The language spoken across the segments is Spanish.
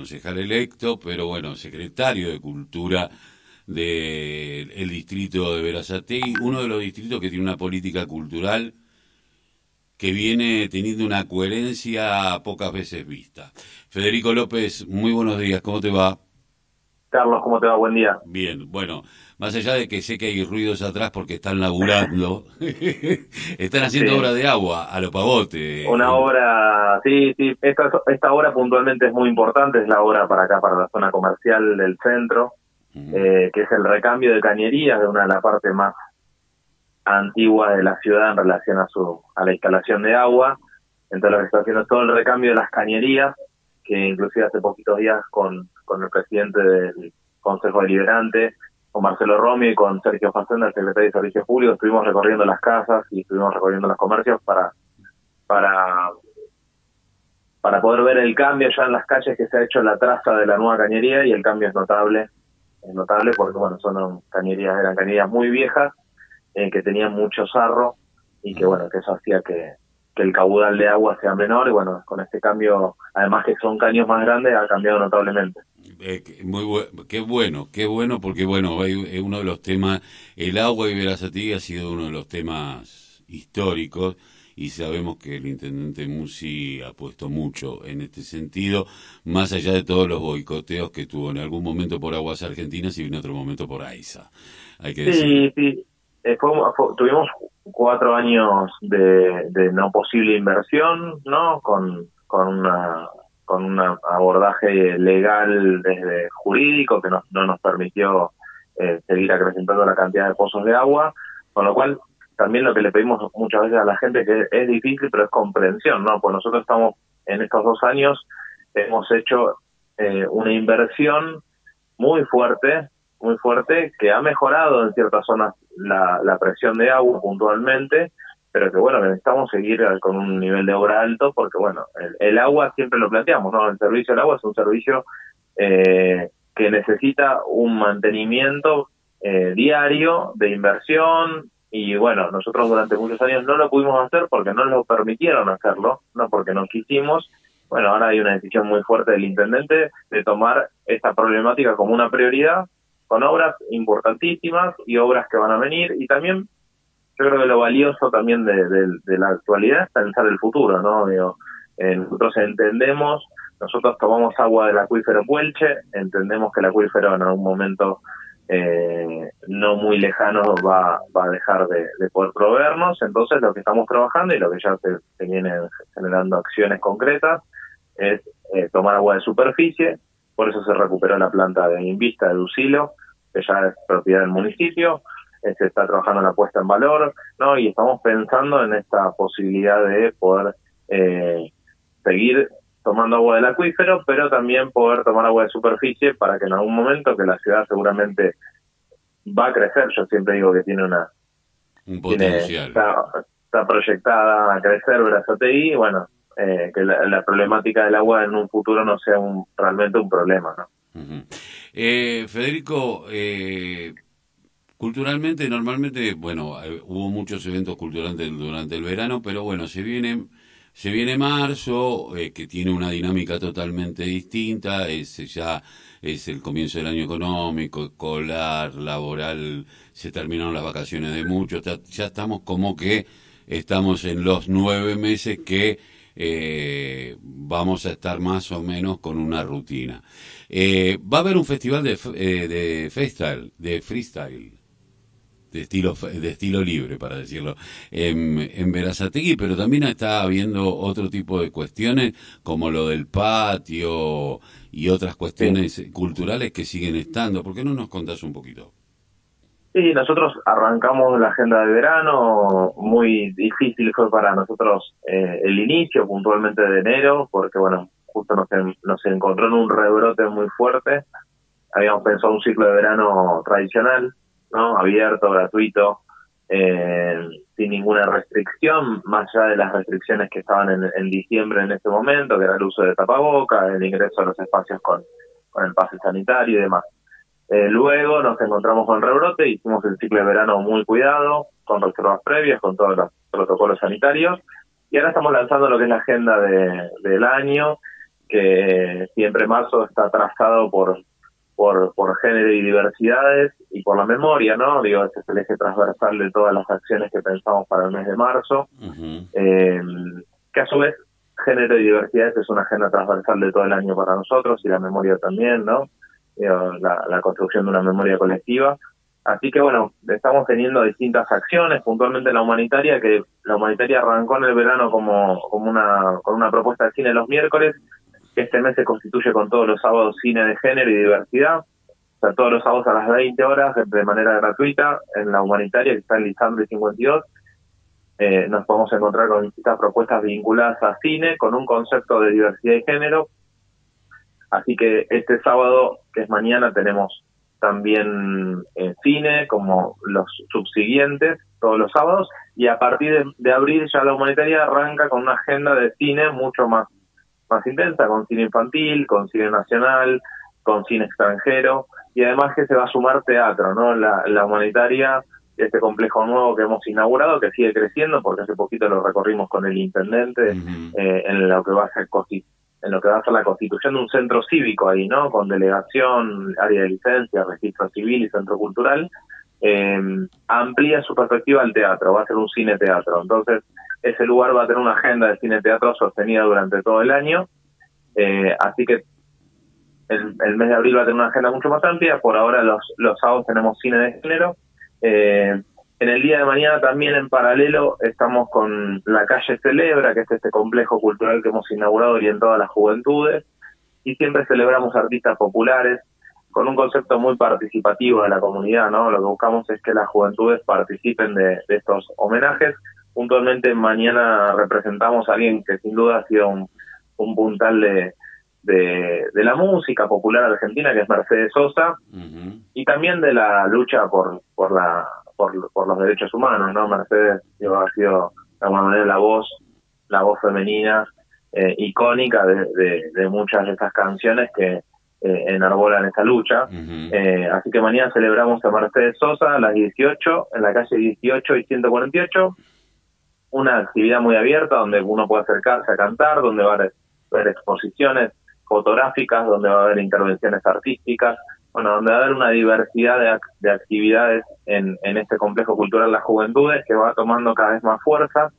concejal electo, pero bueno, secretario de Cultura del distrito de Verazategui, uno de los distritos que tiene una política cultural que viene teniendo una coherencia pocas veces vista. Federico López, muy buenos días, ¿cómo te va? Carlos, ¿cómo te va? Buen día. Bien, bueno, más allá de que sé que hay ruidos atrás porque están laburando, están haciendo obra de agua a lo pavote. Una obra, sí, sí, esta, esta obra puntualmente es muy importante, es la obra para acá, para la zona comercial del centro, eh, que es el recambio de cañerías de una de las partes más antiguas de la ciudad en relación a, su, a la instalación de agua. Entonces lo que está haciendo es todo el recambio de las cañerías, que inclusive hace poquitos días con con el presidente del Consejo Deliberante, con Marcelo Romi y con Sergio Facenda, el secretario de Servicios Públicos, estuvimos recorriendo las casas y estuvimos recorriendo los comercios para, para, para poder ver el cambio ya en las calles que se ha hecho en la traza de la nueva cañería y el cambio es notable, es notable porque bueno, son cañerías, eran cañerías muy viejas, eh, que tenían mucho sarro y que bueno, que eso hacía que, que el caudal de agua sea menor y bueno, con este cambio, además que son caños más grandes, ha cambiado notablemente. Eh, muy qué bueno, qué bueno, porque bueno, es uno de los temas, el agua y Verazategui ha sido uno de los temas históricos y sabemos que el intendente Musi ha puesto mucho en este sentido, más allá de todos los boicoteos que tuvo en algún momento por Aguas Argentinas y en otro momento por AISA. Hay que sí, sí, eh, tuvimos cuatro años de, de no posible inversión, ¿no? Con, con una con un abordaje legal desde jurídico que no, no nos permitió eh, seguir acrecentando la cantidad de pozos de agua, con lo cual también lo que le pedimos muchas veces a la gente que es difícil, pero es comprensión, ¿no? Pues nosotros estamos en estos dos años, hemos hecho eh, una inversión muy fuerte, muy fuerte, que ha mejorado en ciertas zonas la, la presión de agua puntualmente, pero que bueno, necesitamos seguir con un nivel de obra alto porque bueno, el, agua siempre lo planteamos, ¿no? El servicio del agua es un servicio eh, que necesita un mantenimiento eh, diario de inversión y bueno, nosotros durante muchos años no lo pudimos hacer porque no lo permitieron hacerlo, no porque no quisimos. Bueno, ahora hay una decisión muy fuerte del intendente de tomar esta problemática como una prioridad con obras importantísimas y obras que van a venir y también yo creo que lo valioso también de, la actualidad es pensar el futuro, ¿no? Digo, eh, nosotros entendemos, nosotros tomamos agua del acuífero Puelche, entendemos que el acuífero en algún momento eh, no muy lejano va, va a dejar de, poder proveernos, entonces lo que estamos trabajando y lo que ya se, se vienen generando acciones concretas es eh, tomar agua de superficie, por eso se recuperó la planta de Invista de Ducilo, que ya es propiedad del municipio, se está trabajando en la puesta en valor, ¿no? Y estamos pensando en esta posibilidad de poder eh, seguir tomando agua del acuífero, pero también poder tomar agua de superficie para que en algún momento que la ciudad seguramente va a crecer, yo siempre digo que tiene una... Un potencial. está, proyectada a crecer Brazategui, bueno, eh, que la, problemática del agua en un futuro no sea un, realmente un problema, ¿no? eh, Federico, eh, Culturalmente, normalmente, bueno, eh, hubo muchos eventos culturales durante el verano, pero bueno, se viene, se viene marzo, eh, que tiene una dinámica totalmente distinta, es ya es el comienzo del año económico, escolar, laboral, se terminaron las vacaciones de muchos, ya estamos como que estamos en los nueve meses que eh, vamos a estar más o menos con una rutina. va a haber un festival de, de freestyle, de freestyle de estilo, de estilo libre, para decirlo, en, en Verazategui, pero también está habiendo otro tipo de cuestiones, como lo del patio y otras cuestiones culturales que siguen estando. ¿Por qué no nos contás un poquito? Sí, nosotros arrancamos la agenda de verano, muy difícil fue para nosotros eh, el inicio puntualmente de enero, porque bueno, justo nos, nos encontró en un rebrote muy fuerte. Habíamos pensado un ciclo de verano tradicional, ¿no? Abierto, gratuito, eh, sin ninguna restricción, más allá de las restricciones que estaban en, diciembre en este momento, que era el uso de tapaboca, el ingreso a los espacios con, con el pase sanitario y demás. Eh, luego nos encontramos con rebrote, hicimos el ciclo de verano muy cuidado, con reservas previas, con todos los protocolos sanitarios, y ahora estamos lanzando lo que es la agenda de, del año, que siempre marzo está trazado por, por, por género y diversidades y por la memoria, ¿no? Digo, ese es el eje transversal de todas las acciones que pensamos para el mes de marzo, eh, que a su vez género y diversidades es una agenda transversal de todo el año para nosotros y la memoria también, ¿no? La, la construcción de una memoria colectiva. Así que bueno, estamos teniendo distintas acciones, puntualmente la humanitaria, que la humanitaria arrancó en el verano como, como una, con una propuesta de cine los miércoles, que este mes se constituye con todos los sábados cine de género y diversidad, o sea, todos los sábados a las 20 horas de manera gratuita en la humanitaria que está en Lisandro y 52. Eh, nos podemos encontrar con distintas propuestas vinculadas a cine, con un concepto de diversidad y género. Así que este sábado, que es mañana, tenemos también en cine, como los subsiguientes, todos los sábados, y a partir de, abril ya la humanitaria arranca con una agenda de cine mucho más, más intensa, con cine infantil, con cine nacional, con cine extranjero, y además que se va a sumar teatro, ¿no? La, la humanitaria, este complejo nuevo que hemos inaugurado, que sigue creciendo, porque hace poquito lo recorrimos con el intendente, eh, en lo que va a ser en lo que va a ser la constitución de un centro cívico ahí, ¿no? Con delegación, área de licencia, registro civil y centro cultural, eh, amplía su perspectiva al teatro, va a ser un cine-teatro. Entonces, ese lugar va a tener una agenda de cine-teatro sostenida durante todo el año, eh, así que el, el, mes de abril va a tener una agenda mucho más amplia, por ahora los, los sábados tenemos cine de género, eh, en el día de mañana también en paralelo estamos con La Calle Celebra, que es este complejo cultural que hemos inaugurado orientado a las juventudes, y siempre celebramos artistas populares con un concepto muy participativo de la comunidad, ¿no? Lo que buscamos es que las juventudes participen de, estos homenajes. Puntualmente mañana representamos a alguien que sin duda ha sido un, puntal de, de, la música popular argentina, que es Mercedes Sosa, y también de la lucha por, por la por, los derechos humanos, ¿no? Mercedes ha sido de alguna manera la voz, la voz femenina eh, icónica de, muchas de estas canciones que eh, enarbolan esta lucha. Eh, así que mañana celebramos a Mercedes Sosa a las 18, en la calle 18 y 148, una actividad muy abierta donde uno puede acercarse a cantar, donde va a haber exposiciones fotográficas, donde va a haber intervenciones artísticas, bueno, donde va a haber una diversidad de, actividades en, en, este complejo cultural Las Juventudes que va tomando cada vez más fuerza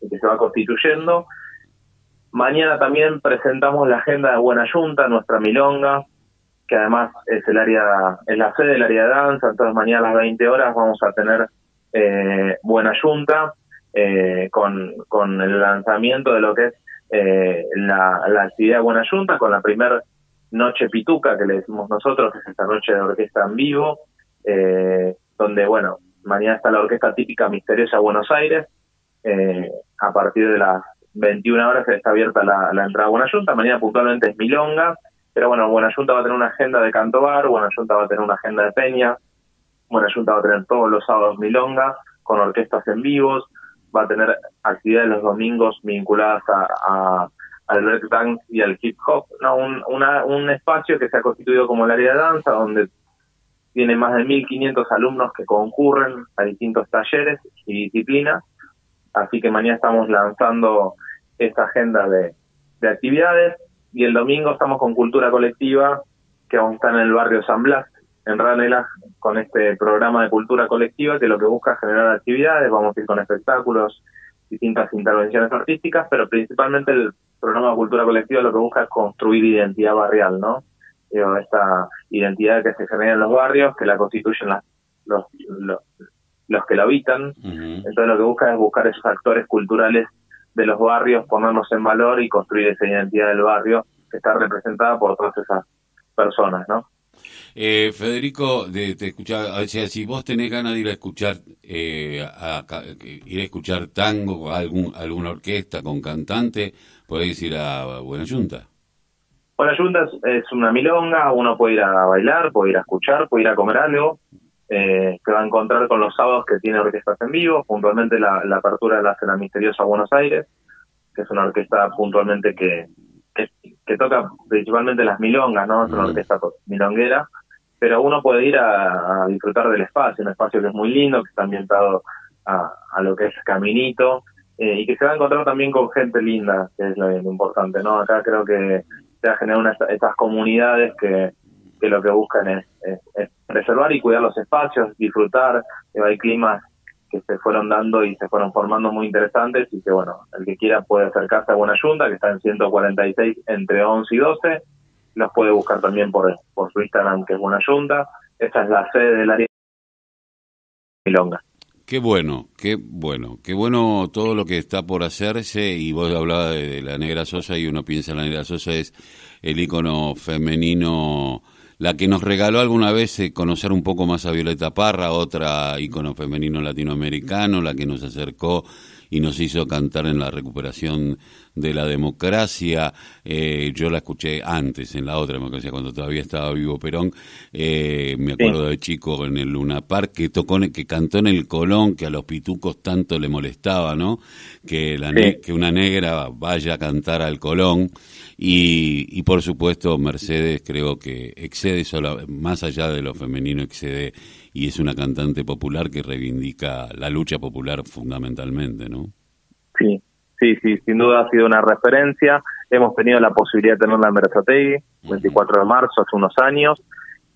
y que se va constituyendo. Mañana también presentamos la agenda de Buena Junta, nuestra milonga, que además es el área, es la sede del área de danza, entonces mañana a las 20 horas vamos a tener eh, Buena Junta eh, con, con el lanzamiento de lo que es eh, la, la actividad de Buena Junta, con la primera Noche Pituca, que le decimos nosotros, que es esta noche de orquesta en vivo, eh, donde, bueno, mañana está la orquesta típica misteriosa Buenos Aires, eh, a partir de las 21 horas está abierta la, entrada a Buena Junta, mañana puntualmente es Milonga, pero bueno, Buena Junta va a tener una agenda de canto bar, Buena Junta va a tener una agenda de peña, Buena Junta va a tener todos los sábados Milonga, con orquestas en vivos, va a tener actividades los domingos vinculadas a al breakdance y al hip hop, no, un, un espacio que se ha constituido como el área de danza, donde tiene más de 1.500 alumnos que concurren a distintos talleres y disciplinas, así que mañana estamos lanzando esta agenda de, de actividades. Y el domingo estamos con Cultura Colectiva, que vamos a estar en el barrio San Blas, en Ranela, con este programa de cultura colectiva que lo que busca es generar actividades, vamos a ir con espectáculos, distintas intervenciones artísticas, pero principalmente el programa de cultura colectiva lo que busca es construir identidad barrial, ¿no? esta identidad que se genera en los barrios, que la constituyen los, los, que la habitan. Entonces lo que busca es buscar esos actores culturales de los barrios, ponerlos en valor y construir esa identidad del barrio que está representada por todas esas personas, ¿no? Eh, Federico, de, te escuchaba, si vos tenés ganas de ir a escuchar, eh, ir a escuchar tango, algún, alguna orquesta con cantante, podéis ir a Buena Junta. Buena Junta es, una milonga, uno puede ir a bailar, puede ir a escuchar, puede ir a comer algo, eh, se va a encontrar con los sábados que tiene orquestas en vivo, puntualmente la, apertura la hace la misteriosa Buenos Aires, que es una orquesta puntualmente que, toca principalmente las milongas, ¿no? Es una orquesta milonguera, pero uno puede ir a, disfrutar del espacio, un espacio que es muy lindo, que está ambientado a, a lo que es Caminito, eh, y que se va a encontrar también con gente linda, que es lo, importante, ¿no? Acá creo que se ha generado estas comunidades que, que lo que buscan es, preservar y cuidar los espacios, disfrutar, hay climas que se fueron dando y se fueron formando muy interesantes y que bueno, el que quiera puede acercarse a Buena Yunta, que está en 146 entre 11 y 12, los puede buscar también por, por su Instagram que es Buena Yunta, esta es la sede del área Milonga. Qué bueno, qué bueno, qué bueno todo lo que está por hacerse. Y vos hablabas de, la Negra Sosa y uno piensa en la Negra Sosa es el ícono femenino, la que nos regaló alguna vez eh, conocer un poco más a Violeta Parra, otra ícono femenino latinoamericano, la que nos acercó y nos hizo cantar en la recuperación de la democracia. Eh, yo la escuché antes, en la otra democracia, cuando todavía estaba vivo Perón. Eh, me acuerdo de chico en el Luna Park que, tocó, que cantó en el Colón, que a los pitucos tanto le molestaba, ¿no? Que, la que una negra vaya a cantar al Colón. Y, y por supuesto, Mercedes creo que excede, solo, más allá de lo femenino, excede y es una cantante popular que reivindica la lucha popular fundamentalmente, ¿no? Sí, sí, sí, sin duda ha sido una referencia. Hemos tenido la posibilidad de tenerla en Berazategui, 24 de marzo, hace unos años.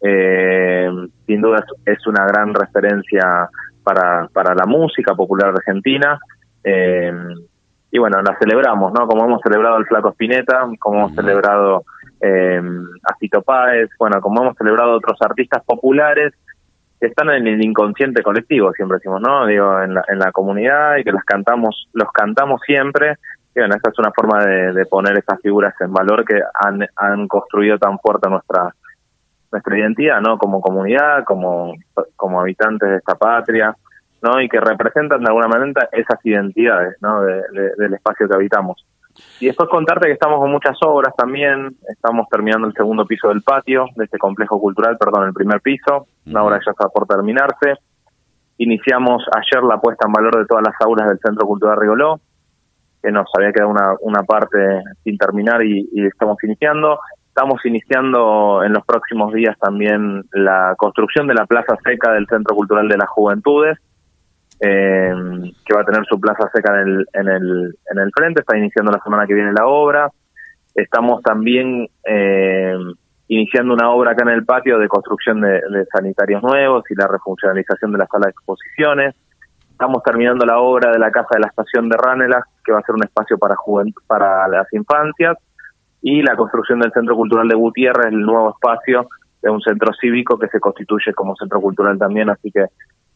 Eh, sin duda es, una gran referencia para, para la música popular argentina. Eh, y bueno, la celebramos, ¿no? Como hemos celebrado el Flaco Spinetta, como hemos celebrado eh, a Fito Páez, bueno, como hemos celebrado otros artistas populares están en el inconsciente colectivo, siempre decimos, ¿no? Digo, en la, en la comunidad y que las cantamos, los cantamos siempre. Y bueno, esta es una forma de, poner esas figuras en valor que han, han construido tan fuerte nuestra nuestra identidad, ¿no? Como comunidad, como, como habitantes de esta patria, ¿no? Y que representan de alguna manera esas identidades, ¿no? del espacio que habitamos. Y después contarte que estamos con muchas obras también, estamos terminando el segundo piso del patio de este complejo cultural, perdón, el primer piso, una obra ya está por terminarse. Iniciamos ayer la puesta en valor de todas las aulas del Centro Cultural Rigoló, que nos había quedado una, una parte sin terminar y, y estamos iniciando. Estamos iniciando en los próximos días también la construcción de la plaza seca del Centro Cultural de las Juventudes, eh, que va a tener su plaza seca en el, en, el, en el frente, está iniciando la semana que viene la obra. Estamos también eh, iniciando una obra acá en el patio de construcción de, sanitarios nuevos y la refuncionalización de la sala de exposiciones. Estamos terminando la obra de la casa de la estación de Ranelagh, que va a ser un espacio para, para las infancias, y la construcción del Centro Cultural de Gutiérrez, el nuevo espacio de un centro cívico que se constituye como centro cultural también, así que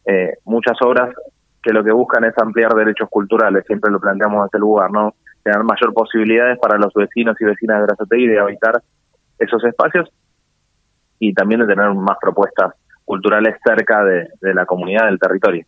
eh, muchas obras que lo que buscan es ampliar derechos culturales, siempre lo planteamos en este lugar, ¿no? Tener mayor posibilidades para los vecinos y vecinas de Grazategui de habitar esos espacios y también de tener más propuestas culturales cerca de la comunidad del territorio.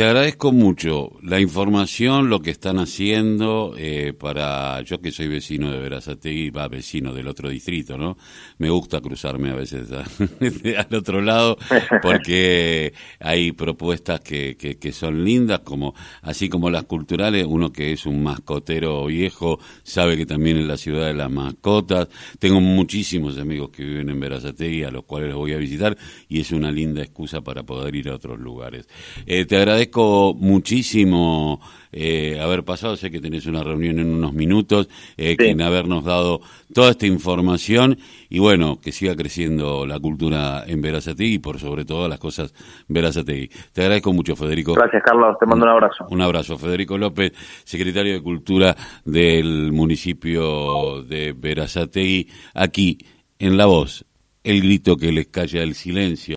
Te agradezco mucho la información, lo que están haciendo eh, para yo que soy vecino de Verazategui, va vecino del otro distrito, ¿no? Me gusta cruzarme a veces al otro lado porque hay propuestas que, que, son lindas, como así como las culturales. Uno que es un mascotero viejo sabe que también es la ciudad de las mascotas. Tengo muchísimos amigos que viven en Verazategui a los cuales voy a visitar y es una linda excusa para poder ir a otros lugares. Eh, te agradezco muchísimo eh, haber pasado, sé que tenés una reunión en unos minutos, eh, en habernos dado toda esta información y bueno, que siga creciendo la cultura en Verazategui y por sobre todas las cosas Verazategui. Te agradezco mucho, Federico. Gracias, Carlos, te mando un abrazo. Un abrazo, Federico López, secretario de Cultura del municipio de Verazategui, aquí en La Voz, el grito que les calla el silencio.